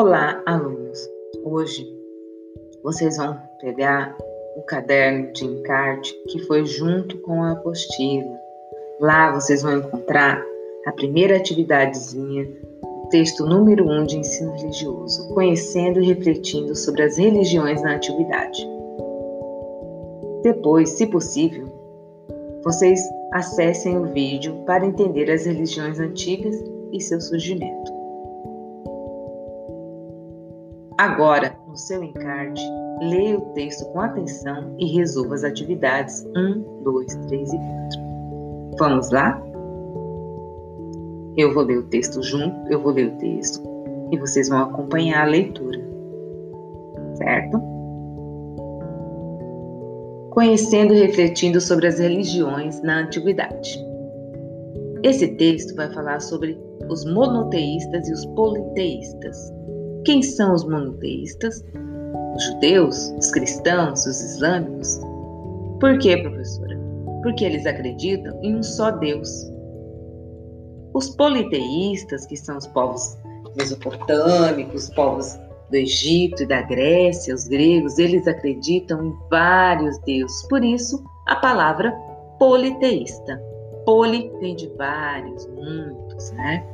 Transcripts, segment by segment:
Olá, alunos! Hoje vocês vão pegar o caderno de encarte que foi junto com a apostila. Lá vocês vão encontrar a primeira atividadezinha, o texto número 1 um de ensino religioso, conhecendo e refletindo sobre as religiões na antiguidade. Depois, se possível, vocês acessem o vídeo para entender as religiões antigas e seu surgimento. Agora, no seu encarte, leia o texto com atenção e resolva as atividades 1, 2, 3 e 4. Vamos lá? Eu vou ler o texto junto, eu vou ler o texto e vocês vão acompanhar a leitura. Certo? Conhecendo e refletindo sobre as religiões na antiguidade. Esse texto vai falar sobre os monoteístas e os politeístas. Quem são os monoteístas? Os judeus, os cristãos, os islâmicos? Por quê, professora? Porque eles acreditam em um só Deus. Os politeístas, que são os povos mesopotâmicos, os povos do Egito e da Grécia, os gregos, eles acreditam em vários deuses. Por isso, a palavra politeísta. Poli vem de vários, muitos, né?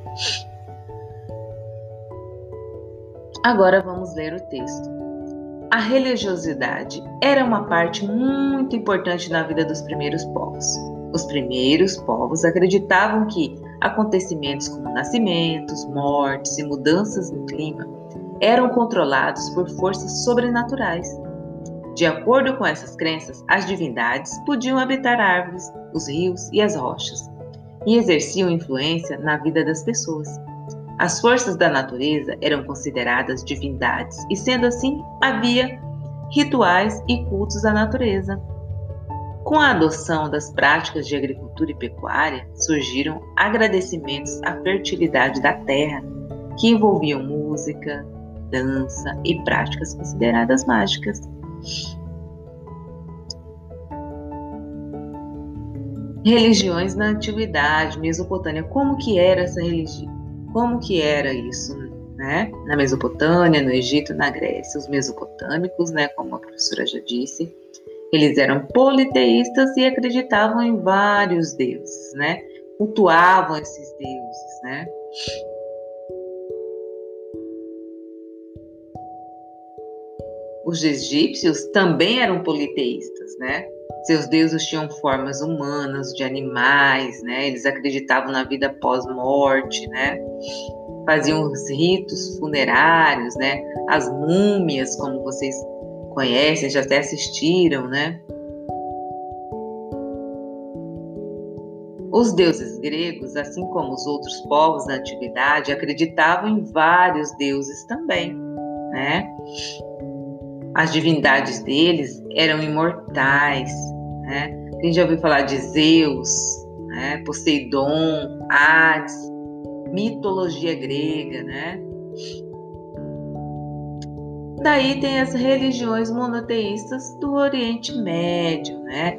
Agora vamos ler o texto. A religiosidade era uma parte muito importante na vida dos primeiros povos. Os primeiros povos acreditavam que acontecimentos como nascimentos, mortes e mudanças no clima eram controlados por forças sobrenaturais. De acordo com essas crenças, as divindades podiam habitar árvores, os rios e as rochas, e exerciam influência na vida das pessoas. As forças da natureza eram consideradas divindades e, sendo assim, havia rituais e cultos à natureza. Com a adoção das práticas de agricultura e pecuária, surgiram agradecimentos à fertilidade da terra, que envolviam música, dança e práticas consideradas mágicas. Religiões na antiguidade, Mesopotâmia, como que era essa religião? Como que era isso, né? Na Mesopotâmia, no Egito, na Grécia, os mesopotâmicos, né, como a professora já disse, eles eram politeístas e acreditavam em vários deuses, né? Cultuavam esses deuses, né? Os egípcios também eram politeístas, né? Seus deuses tinham formas humanas, de animais, né? Eles acreditavam na vida pós-morte, né? Faziam os ritos funerários, né? As múmias, como vocês conhecem, já até assistiram, né? Os deuses gregos, assim como os outros povos da antiguidade, acreditavam em vários deuses também, né? As divindades deles eram imortais, né? Quem já ouviu falar de Zeus, né? Poseidon, Hades, mitologia grega, né? Daí tem as religiões monoteístas do Oriente Médio, né?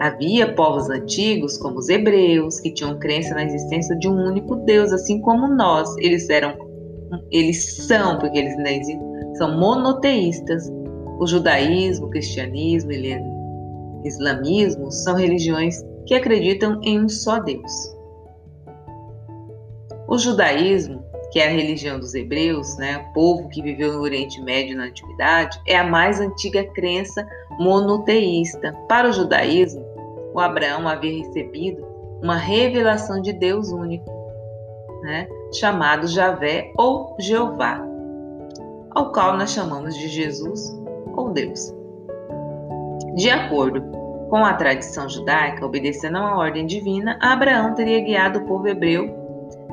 Havia povos antigos, como os hebreus, que tinham crença na existência de um único Deus, assim como nós. Eles eram, eles são, porque eles ainda são monoteístas. O judaísmo, o cristianismo, o islamismo são religiões que acreditam em um só Deus. O judaísmo, que é a religião dos hebreus, né, o povo que viveu no Oriente Médio na antiguidade, é a mais antiga crença monoteísta. Para o judaísmo, o Abraão havia recebido uma revelação de Deus único, né, chamado Javé ou Jeová, ao qual nós chamamos de Jesus ou Deus. De acordo com a tradição judaica, obedecendo uma ordem divina, Abraão teria guiado o povo hebreu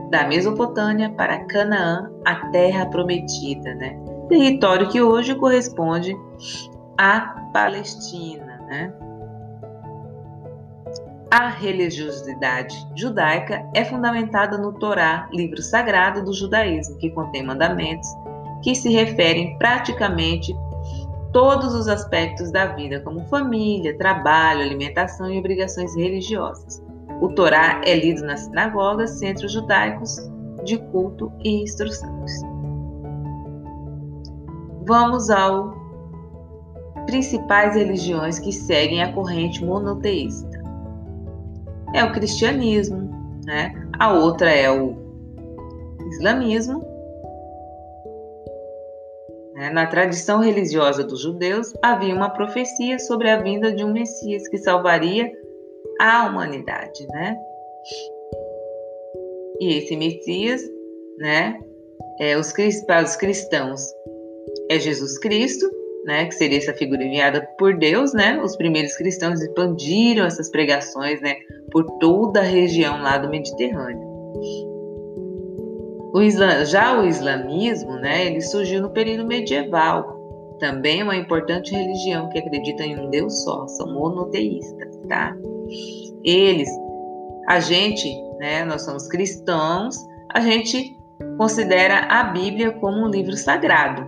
da Mesopotâmia para Canaã, a terra prometida, né? território que hoje corresponde à Palestina. Né? A religiosidade judaica é fundamentada no Torá, livro sagrado do judaísmo, que contém mandamentos que se referem praticamente todos os aspectos da vida, como família, trabalho, alimentação e obrigações religiosas. O Torá é lido nas sinagogas, centros judaicos de culto e instruções. vamos ao principais religiões que seguem a corrente monoteísta. É o cristianismo, né? A outra é o islamismo. Né? Na tradição religiosa dos judeus, havia uma profecia sobre a vinda de um Messias que salvaria a humanidade, né? E esse Messias, né, é, os, para os cristãos é Jesus Cristo, né, que seria essa figura enviada por Deus, né? Os primeiros cristãos expandiram essas pregações, né, por toda a região lá do Mediterrâneo. O Islam, já o islamismo, né, ele surgiu no período medieval. Também é uma importante religião que acredita em um Deus só, são monoteístas, tá? Eles, a gente, né, nós somos cristãos, a gente considera a Bíblia como um livro sagrado.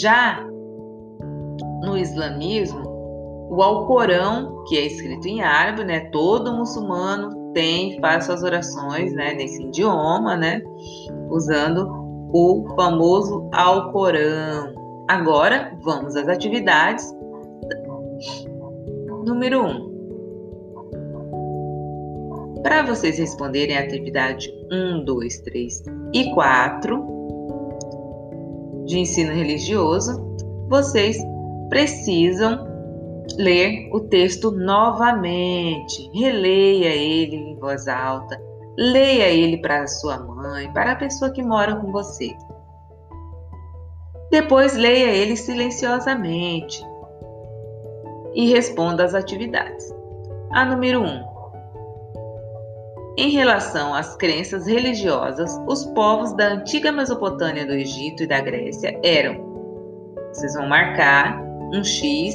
Já no islamismo, o Alcorão, que é escrito em árabe, né, todo muçulmano tem, faz suas orações, né, nesse idioma, né, usando o famoso Alcorão. Agora, vamos às atividades. Número 1. Um, para vocês responderem a atividade 1, 2, 3 e 4 de ensino religioso, vocês precisam ler o texto novamente, releia ele em voz alta, leia ele para sua mãe, para a pessoa que mora com você. Depois leia ele silenciosamente e responda às atividades. A número 1. Um, em relação às crenças religiosas, os povos da antiga Mesopotâmia do Egito e da Grécia eram. Vocês vão marcar um X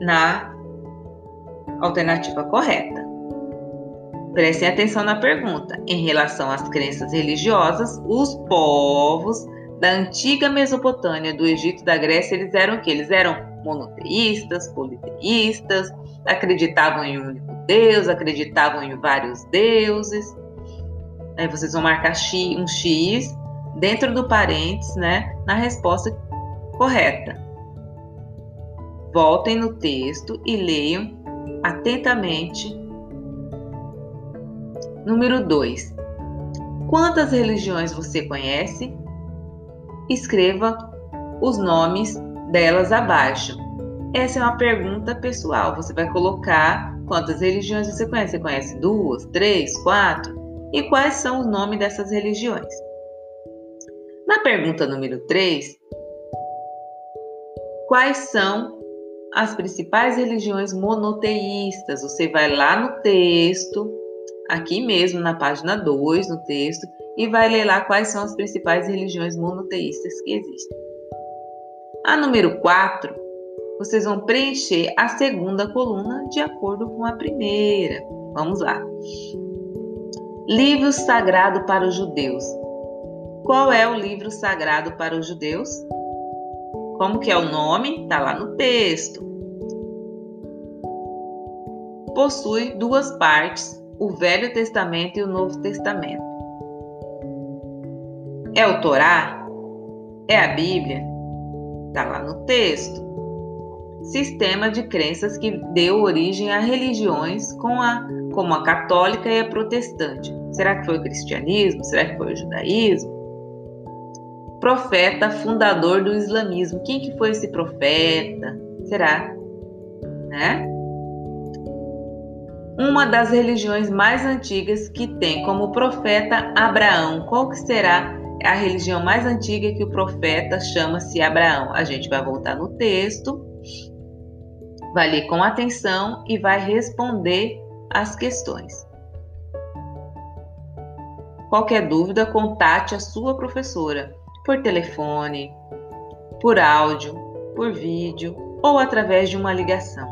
na alternativa correta. Prestem atenção na pergunta. Em relação às crenças religiosas, os povos da antiga Mesopotâmia, do Egito da Grécia, eles eram o que? Eles eram monoteístas, politeístas, acreditavam em um único Deus, acreditavam em vários deuses. Aí vocês vão marcar um X dentro do parênteses, né, na resposta correta. Voltem no texto e leiam atentamente. Número 2. Quantas religiões você conhece? Escreva os nomes delas abaixo. Essa é uma pergunta pessoal. Você vai colocar quantas religiões você conhece. Você conhece duas, três, quatro? E quais são os nomes dessas religiões? Na pergunta número 3, quais são as principais religiões monoteístas? Você vai lá no texto, aqui mesmo na página 2, no texto, e vai ler lá quais são as principais religiões monoteístas que existem. A número 4, vocês vão preencher a segunda coluna de acordo com a primeira. Vamos lá. Livro sagrado para os judeus. Qual é o livro sagrado para os judeus? Como que é o nome? Está lá no texto. Possui duas partes, o Velho Testamento e o Novo Testamento. É o Torá? É a Bíblia? Está lá no texto. Sistema de crenças que deu origem a religiões com a, como a católica e a protestante. Será que foi o cristianismo? Será que foi o judaísmo? Profeta fundador do islamismo. Quem que foi esse profeta? Será? Né? Uma das religiões mais antigas que tem como profeta Abraão. Qual que será a religião mais antiga que o profeta chama-se Abraão. A gente vai voltar no texto, vai ler com atenção e vai responder as questões. Qualquer dúvida, contate a sua professora por telefone, por áudio, por vídeo ou através de uma ligação.